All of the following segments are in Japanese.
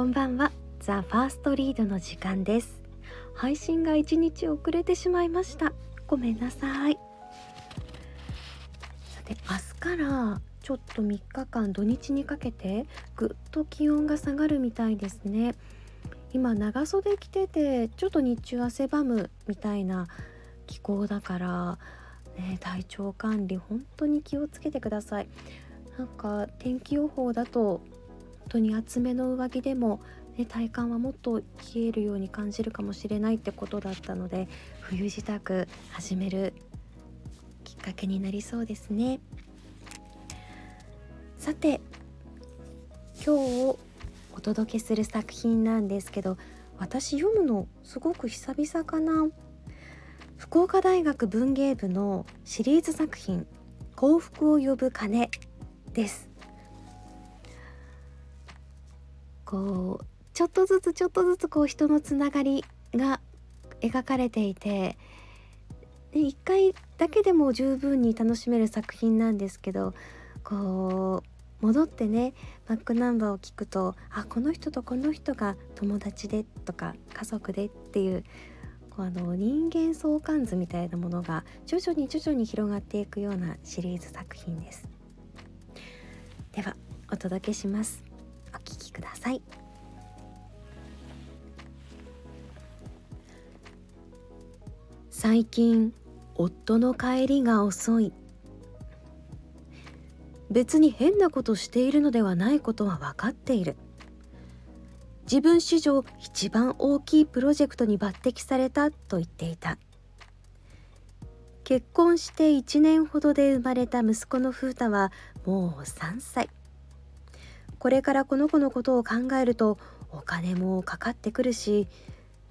こんばんは。ザ・ファーストリードの時間です。配信が1日遅れてしまいました。ごめんなさい。さて明日からちょっと3日間土日にかけてぐっと気温が下がるみたいですね。今長袖着ててちょっと日中汗ばむみたいな気候だから、ね、体調管理本当に気をつけてください。なんか天気予報だと当に厚めの上着でも、ね、体感はもっと冷えるように感じるかもしれないってことだったので冬支度始めるきっかけになりそうですね。さて今日お届けする作品なんですけど私読むのすごく久々かな。福岡大学文芸部のシリーズ作品「幸福を呼ぶ鐘」です。こうちょっとずつちょっとずつこう人のつながりが描かれていてで1回だけでも十分に楽しめる作品なんですけどこう戻ってねバックナンバーを聞くとあこの人とこの人が友達でとか家族でっていうこうあの人間相関図みたいなものが徐々に徐々に広がっていくようなシリーズ作品です。ではお届けします。お聞きください。最近夫の帰りが遅い。別に変なことしているのではないことは分かっている。自分史上一番大きいプロジェクトに抜擢されたと言っていた。結婚して1年ほどで生まれた息子の風太はもう3歳。これからこの子のことを考えるとお金もかかってくるし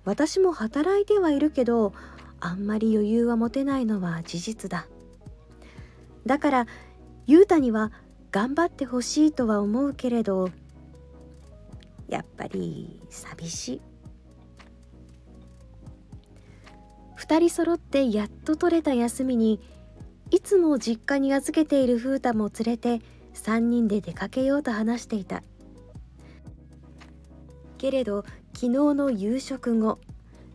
私も働いてはいるけどあんまり余裕は持てないのは事実だ。だから雄太には頑張ってほしいとは思うけれどやっぱり寂しい。2人揃ってやっと取れた休みにいつも実家に預けている風太も連れて3人で出かけようと話していた。けれど昨日の夕食後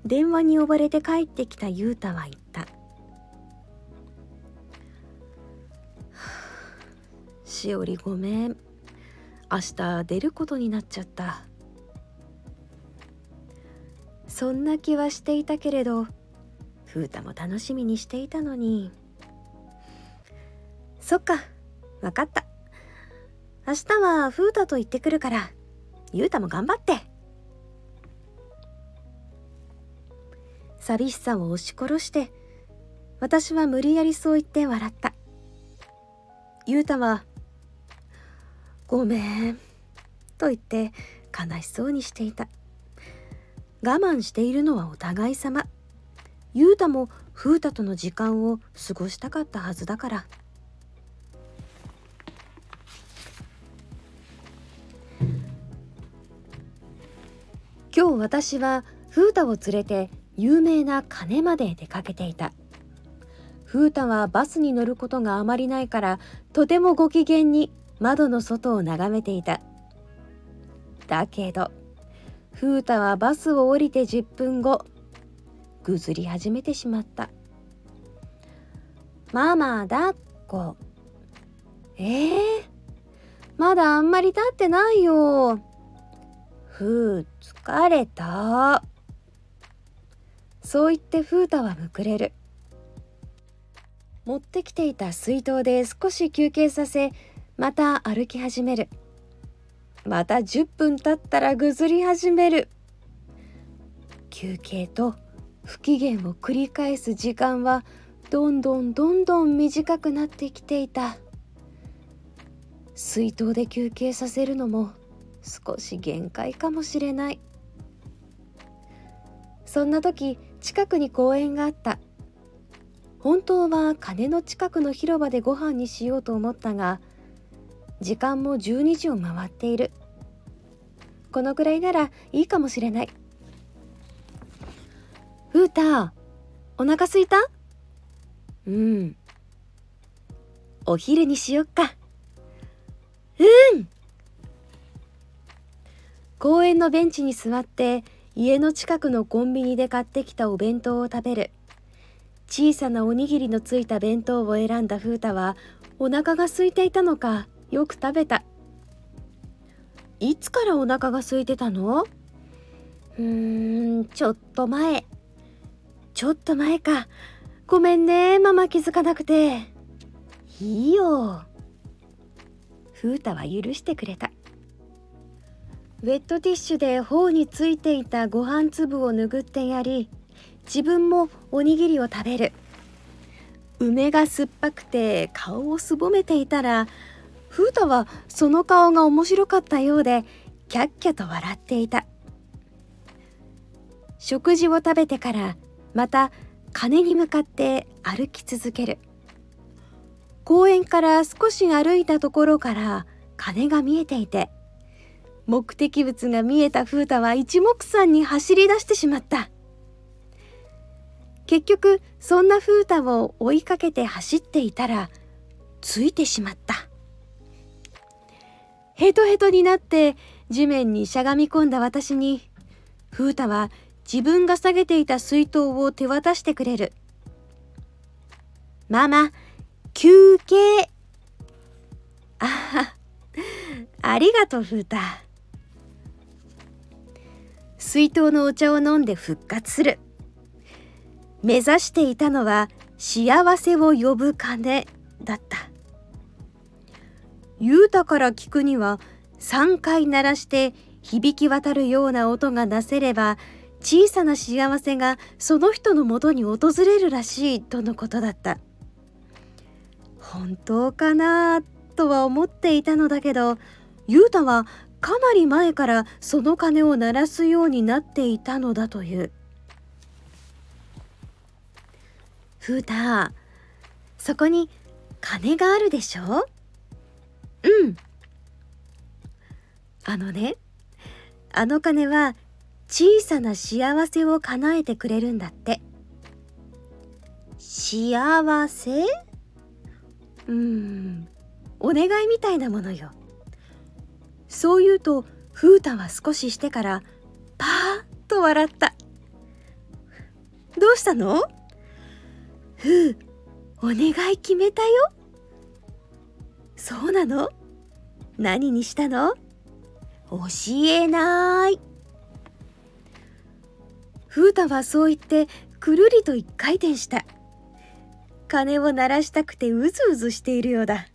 電話に呼ばれて帰ってきた雄太は言った「しおりごめん。明日出ることになっちゃった」そんな気はしていたけれど風太も楽しみにしていたのに。そっか分かった。明日は風太と行ってくるから。ゆうたも頑張って。寂しさを押し殺して私は無理やりそう言って笑った。ゆうたは「ごめん」と言って悲しそうにしていた。我慢しているのはお互い様。ゆうたも風太との時間を過ごしたかったはずだから。今日私は風太を連れて有名な鐘まで出かけていた。風太はバスに乗ることがあまりないからとてもご機嫌に窓の外を眺めていた。だけど風太はバスを降りて10分後ぐずり始めてしまった。ママ抱っこ。えー、まだあんまり経ってないよ。ふう疲れた。そう言って風太はむくれる。持ってきていた水筒で少し休憩させまた歩き始める。また10分経ったらぐずり始める。休憩と不機嫌を繰り返す時間はどんどんどんどん短くなってきていた。水筒で休憩させるのも少し限界かもしれない。そんな時近くに公園があった。本当は鐘の近くの広場でご飯にしようと思ったが時間も12時を回っている。このくらいならいいかもしれない。ふうたお腹すいた？うん。お昼にしよっか。うん。公園のベンチに座って家の近くのコンビニで買ってきたお弁当を食べる。小さなおにぎりのついた弁当を選んだ風太はお腹が空いていたのかよく食べたいつからお腹が空いてたのうーんちょっと前ちょっと前か。ごめんねママ気づかなくて。いいよ。風太は許してくれた。ウェットティッシュで頬についていたご飯粒を拭ってやり自分もおにぎりを食べる。梅が酸っぱくて顔をすぼめていたら風太はその顔が面白かったようでキャッキャと笑っていた。食事を食べてからまた鐘に向かって歩き続ける。公園から少し歩いたところから鐘が見えていて目的物が見えた風太は一目散に走り出してしまった。結局そんな風太を追いかけて走っていたらついてしまった。ヘトヘトになって地面にしゃがみ込んだ私に風太は自分が下げていた水筒を手渡してくれる。ママ休憩。あ ありがとう風太。水筒のお茶を飲んで復活する。目指していたのは幸せを呼ぶ鐘だった。雄太から聞くには3回鳴らして響き渡るような音がなせれば小さな幸せがその人のもとに訪れるらしいとのことだった。本当かなとは思っていたのだけど雄太はかなり前からその鐘を鳴らすようになっていたのだという。風太そこに鐘があるでしょ？うん。あのねあの鐘は小さな幸せを叶えてくれるんだって。幸せ？うん。お願いみたいなものよそう言うと風太は少ししてからパーッと笑った。どうしたの？ふうお願い決めたよ。そうなの？何にしたの？教えない。風太はそう言ってくるりと一回転した。鐘を鳴らしたくてうずうずしているようだ。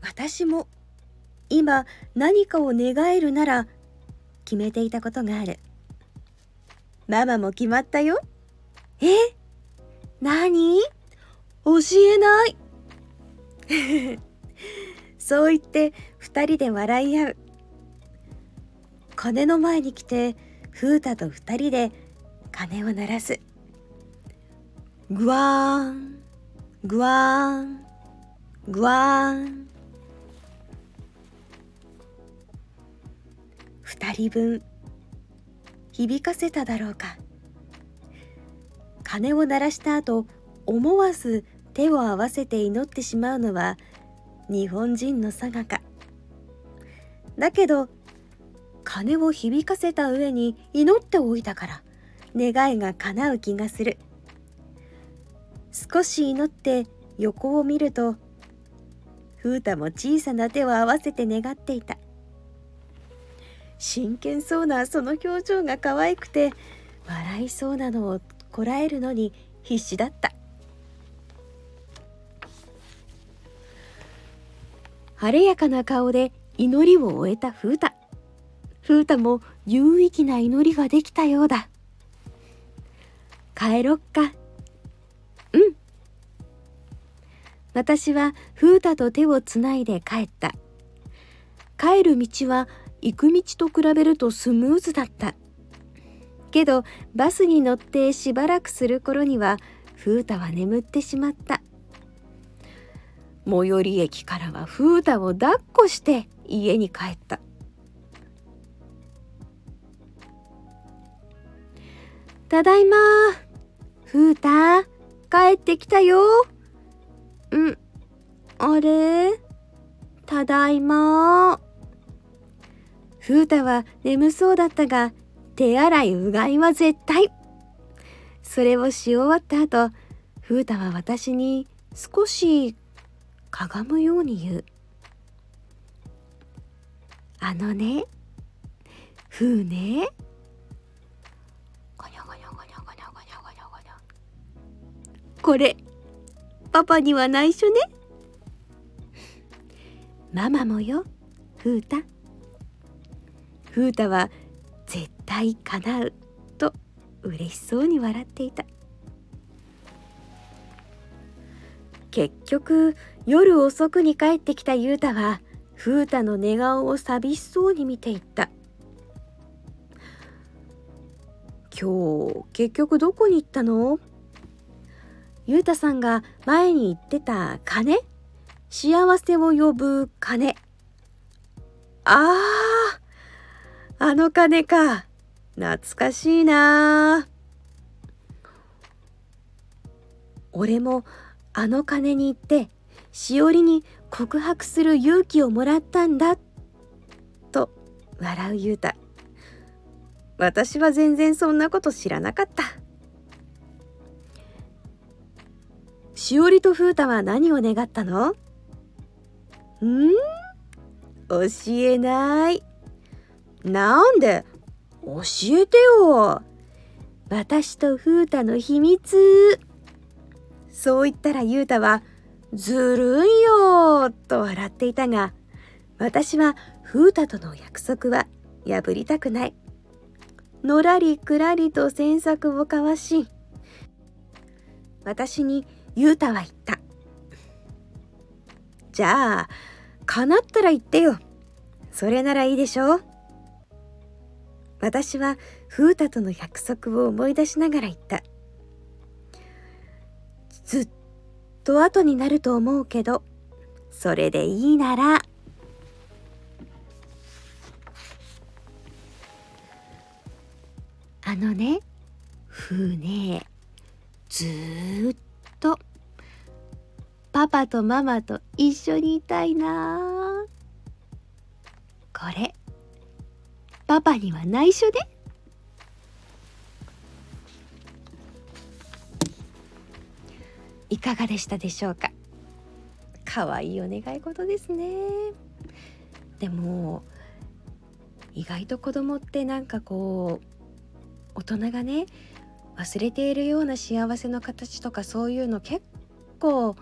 私も今何かを願えるなら決めていたことがある。ママも決まったよ。え？何？教えない。そう言って二人で笑い合う。鐘の前に来て風太と二人で鐘を鳴らす。グワーン。グワーン。グワーン。二人分響かせただろうか。鐘を鳴らした後思わず手を合わせて祈ってしまうのは日本人のさがか。だけど鐘を響かせた上に祈っておいたから願いが叶う気がする。少し祈って横を見ると風太も小さな手を合わせて願っていた。真剣そうなその表情が可愛くて笑いそうなのをこらえるのに必死だった。晴れやかな顔で祈りを終えた風太。風太も有意義な祈りができたようだ。帰ろっか。うん。私は風太と手をつないで帰った。帰る道は行く道と比べるとスムーズだった。けどバスに乗ってしばらくする頃には風太は眠ってしまった。最寄り駅からは風太を抱っこして家に帰った。ただいま。風太帰ってきたよ。うん。あれ？ただいま。風太は眠そうだったが手洗いうがいは絶対。それをし終わった後風太は私に少しかがむように言う。あのねふうね。これパパには内緒ね。ママもよふうたふうたは絶対叶うと嬉しそうに笑っていた。結局夜遅くに帰ってきたゆうたはふうたの寝顔を寂しそうに見ていった。今日結局どこに行ったの？ゆうたさんが前に言ってた鐘？幸せを呼ぶ鐘。あああの鐘か。懐かしいな。俺もあの鐘に行ってしおりに告白する勇気をもらったんだ。と笑うゆうた私は全然そんなこと知らなかった。しおりと風太は何を願ったの？ん？教えない。なんで？教えてよ。私と風太の秘密。そう言ったらゆうたはずるいよと笑っていたが私は風太との約束は破りたくない。のらりくらりと詮索を交わし私にゆうたは言った。じゃあ叶ったら言ってよ。それならいいでしょう。私は風太との約束を思い出しながら言った。ずっと後になると思うけどそれでいいなら。あのねふねずっとパパとママと一緒にいたいなこれ。パパには内緒で。いかがでしたでしょうか？可愛いお願い事ですね。でも意外と子供ってなんかこう大人がね忘れているような幸せの形とかそういうの結構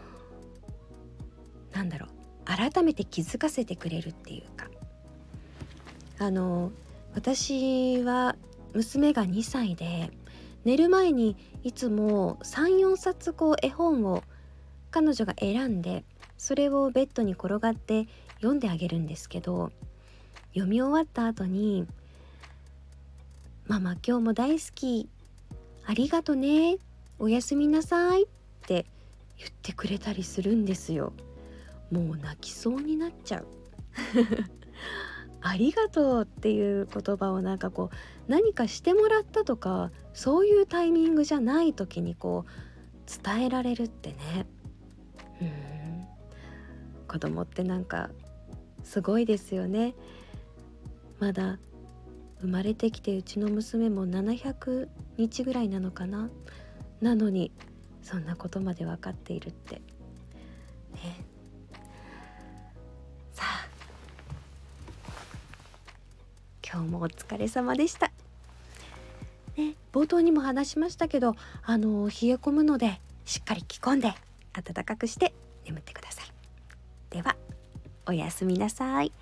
なんだろう改めて気づかせてくれるっていうか。あの私は娘が2歳で寝る前にいつも34冊こう絵本を彼女が選んでそれをベッドに転がって読んであげるんですけど読み終わった後にママ今日も大好き。ありがとね。おやすみなさいって言ってくれたりするんですよ。もう泣きそうになっちゃう。ありがとうっていう言葉をなんかこう何かしてもらったとかそういうタイミングじゃない時にこう伝えられるってね。うん。子供ってなんかすごいですよね。まだ生まれてきてうちの娘も700日ぐらいなのかな。なのにそんなことまで分かっているって。ね。今日もお疲れ様でした。ね、冒頭にも話しましたけどあの冷え込むのでしっかり着込んで暖かくして眠ってください。ではおやすみなさい。